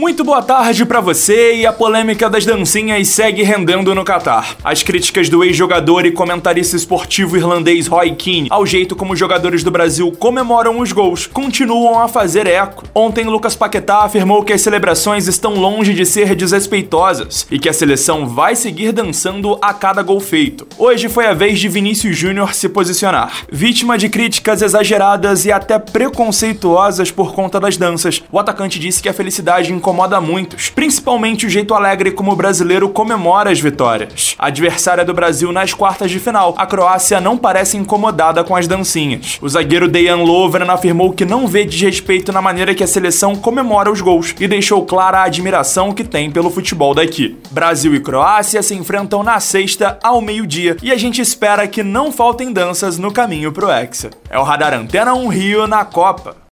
Muito boa tarde para você e a polêmica das dancinhas segue rendendo no Catar. As críticas do ex-jogador e comentarista esportivo irlandês Roy Keane ao jeito como os jogadores do Brasil comemoram os gols continuam a fazer eco. Ontem Lucas Paquetá afirmou que as celebrações estão longe de ser desrespeitosas e que a seleção vai seguir dançando a cada gol feito. Hoje foi a vez de Vinícius Júnior se posicionar. Vítima de críticas exageradas e até preconceituosas por conta das danças, o atacante disse que a felicidade incomoda muitos, principalmente o jeito alegre como o brasileiro comemora as vitórias. A adversária do Brasil nas quartas de final, a Croácia não parece incomodada com as dancinhas. O zagueiro Dejan Lovren afirmou que não vê desrespeito na maneira que a seleção comemora os gols e deixou clara a admiração que tem pelo futebol daqui. Brasil e Croácia se enfrentam na sexta ao meio-dia e a gente espera que não faltem danças no caminho pro Hexa. É o Radar Antena 1 Rio na Copa.